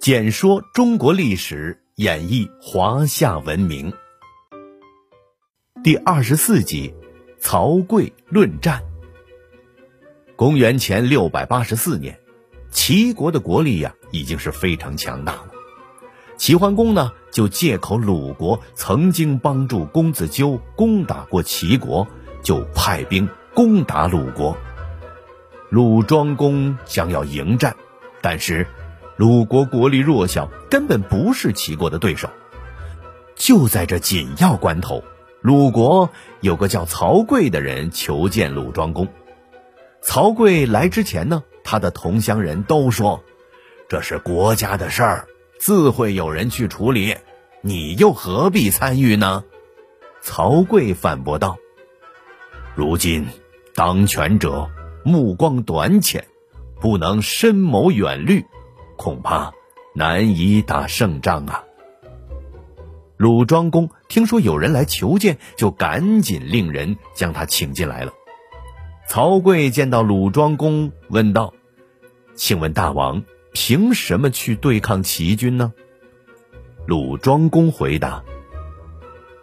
简说中国历史，演绎华夏文明。第二十四集，曹刿论战。公元前六百八十四年，齐国的国力呀已经是非常强大了。齐桓公呢，就借口鲁国曾经帮助公子纠攻打过齐国，就派兵攻打鲁国。鲁庄公想要迎战，但是鲁国国力弱小，根本不是齐国的对手。就在这紧要关头，鲁国有个叫曹刿的人求见鲁庄公。曹刿来之前呢，他的同乡人都说：“这是国家的事儿，自会有人去处理，你又何必参与呢？”曹刿反驳道：“如今当权者。”目光短浅，不能深谋远虑，恐怕难以打胜仗啊！鲁庄公听说有人来求见，就赶紧令人将他请进来了。曹刿见到鲁庄公，问道：“请问大王，凭什么去对抗齐军呢？”鲁庄公回答：“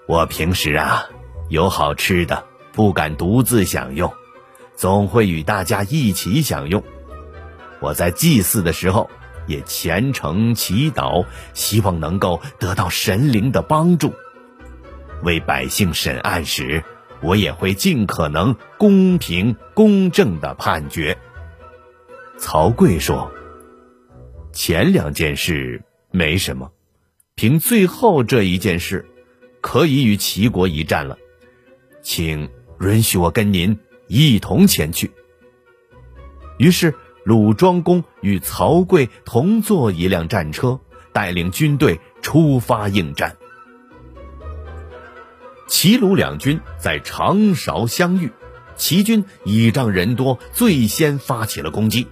我平时啊，有好吃的，不敢独自享用。”总会与大家一起享用。我在祭祀的时候也虔诚祈祷，希望能够得到神灵的帮助。为百姓审案时，我也会尽可能公平公正的判决。曹刿说：“前两件事没什么，凭最后这一件事，可以与齐国一战了。请允许我跟您。”一同前去。于是鲁庄公与曹刿同坐一辆战车，带领军队出发应战。齐鲁两军在长勺相遇，齐军倚仗人多，最先发起了攻击。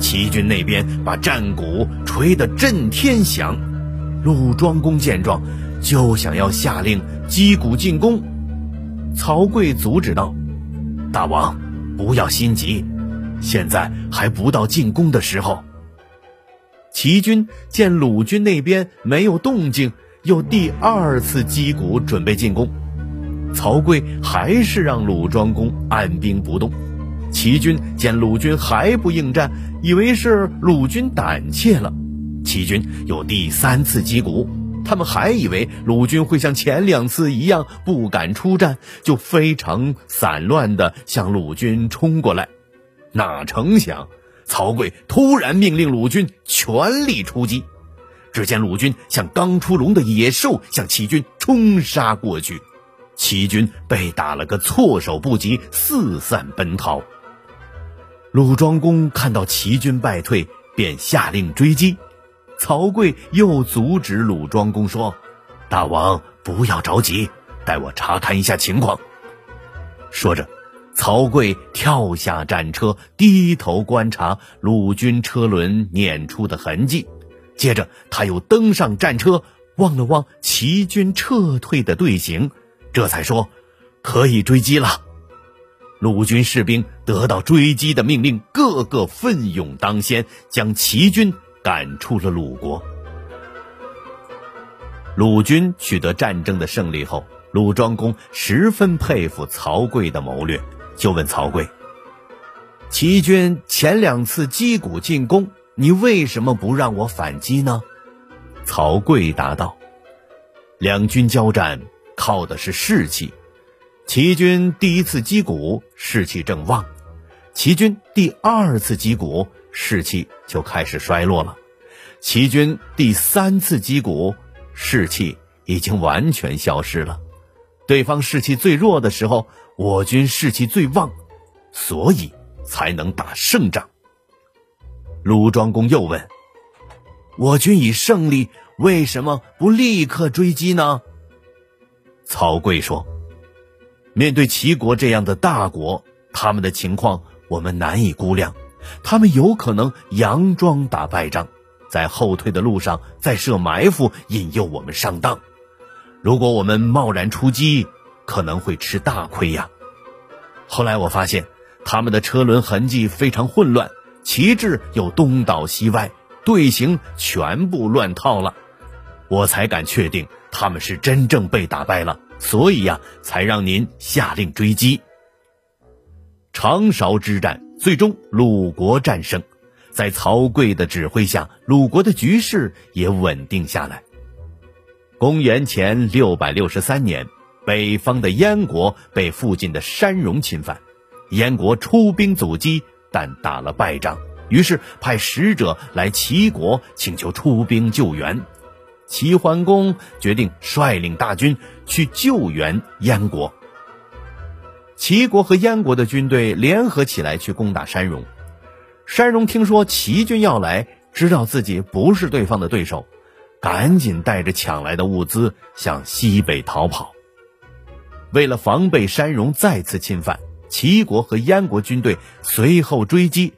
齐军那边把战鼓吹得震天响，鲁庄公见状，就想要下令击鼓进攻。曹刿阻止道。大王，不要心急，现在还不到进攻的时候。齐军见鲁军那边没有动静，又第二次击鼓准备进攻。曹刿还是让鲁庄公按兵不动。齐军见鲁军还不应战，以为是鲁军胆怯了，齐军又第三次击鼓。他们还以为鲁军会像前两次一样不敢出战，就非常散乱地向鲁军冲过来。哪成想，曹刿突然命令鲁军全力出击。只见鲁军像刚出笼的野兽，向齐军冲杀过去。齐军被打了个措手不及，四散奔逃。鲁庄公看到齐军败退，便下令追击。曹刿又阻止鲁庄公说：“大王不要着急，待我查看一下情况。”说着，曹刿跳下战车，低头观察鲁军车轮碾出的痕迹。接着，他又登上战车，望了望齐军撤退的队形，这才说：“可以追击了。”鲁军士兵得到追击的命令，个个奋勇当先，将齐军。赶出了鲁国。鲁军取得战争的胜利后，鲁庄公十分佩服曹刿的谋略，就问曹刿：“齐军前两次击鼓进攻，你为什么不让我反击呢？”曹刿答道：“两军交战靠的是士气，齐军第一次击鼓士气正旺，齐军第二次击鼓。”士气就开始衰落了。齐军第三次击鼓，士气已经完全消失了。对方士气最弱的时候，我军士气最旺，所以才能打胜仗。鲁庄公又问：“我军已胜利，为什么不立刻追击呢？”曹刿说：“面对齐国这样的大国，他们的情况我们难以估量。”他们有可能佯装打败仗，在后退的路上再设埋伏，引诱我们上当。如果我们贸然出击，可能会吃大亏呀。后来我发现，他们的车轮痕迹非常混乱，旗帜又东倒西歪，队形全部乱套了，我才敢确定他们是真正被打败了。所以呀，才让您下令追击。长勺之战最终鲁国战胜，在曹刿的指挥下，鲁国的局势也稳定下来。公元前六百六十三年，北方的燕国被附近的山戎侵犯，燕国出兵阻击，但打了败仗，于是派使者来齐国请求出兵救援。齐桓公决定率领大军去救援燕国。齐国和燕国的军队联合起来去攻打山戎。山戎听说齐军要来，知道自己不是对方的对手，赶紧带着抢来的物资向西北逃跑。为了防备山戎再次侵犯，齐国和燕国军队随后追击，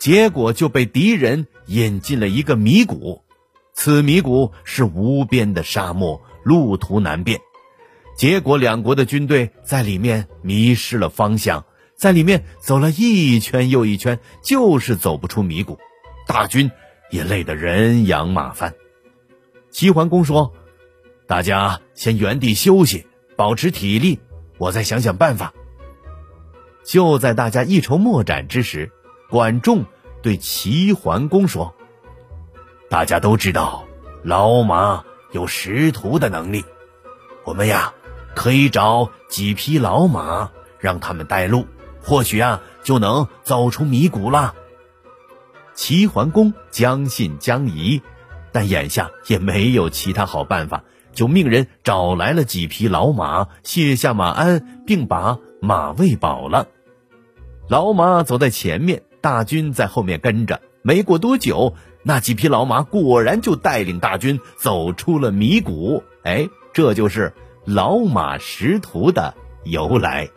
结果就被敌人引进了一个迷谷。此迷谷是无边的沙漠，路途难辨，结果两国的军队在里面迷失了方向，在里面走了一圈又一圈，就是走不出迷谷，大军也累得人仰马翻。齐桓公说：“大家先原地休息，保持体力，我再想想办法。”就在大家一筹莫展之时，管仲对齐桓公说。大家都知道，老马有识途的能力。我们呀，可以找几匹老马，让他们带路，或许啊，就能走出迷谷了。齐桓公将信将疑，但眼下也没有其他好办法，就命人找来了几匹老马，卸下马鞍，并把马喂饱了。老马走在前面，大军在后面跟着。没过多久。那几匹老马果然就带领大军走出了迷谷，哎，这就是老马识途的由来。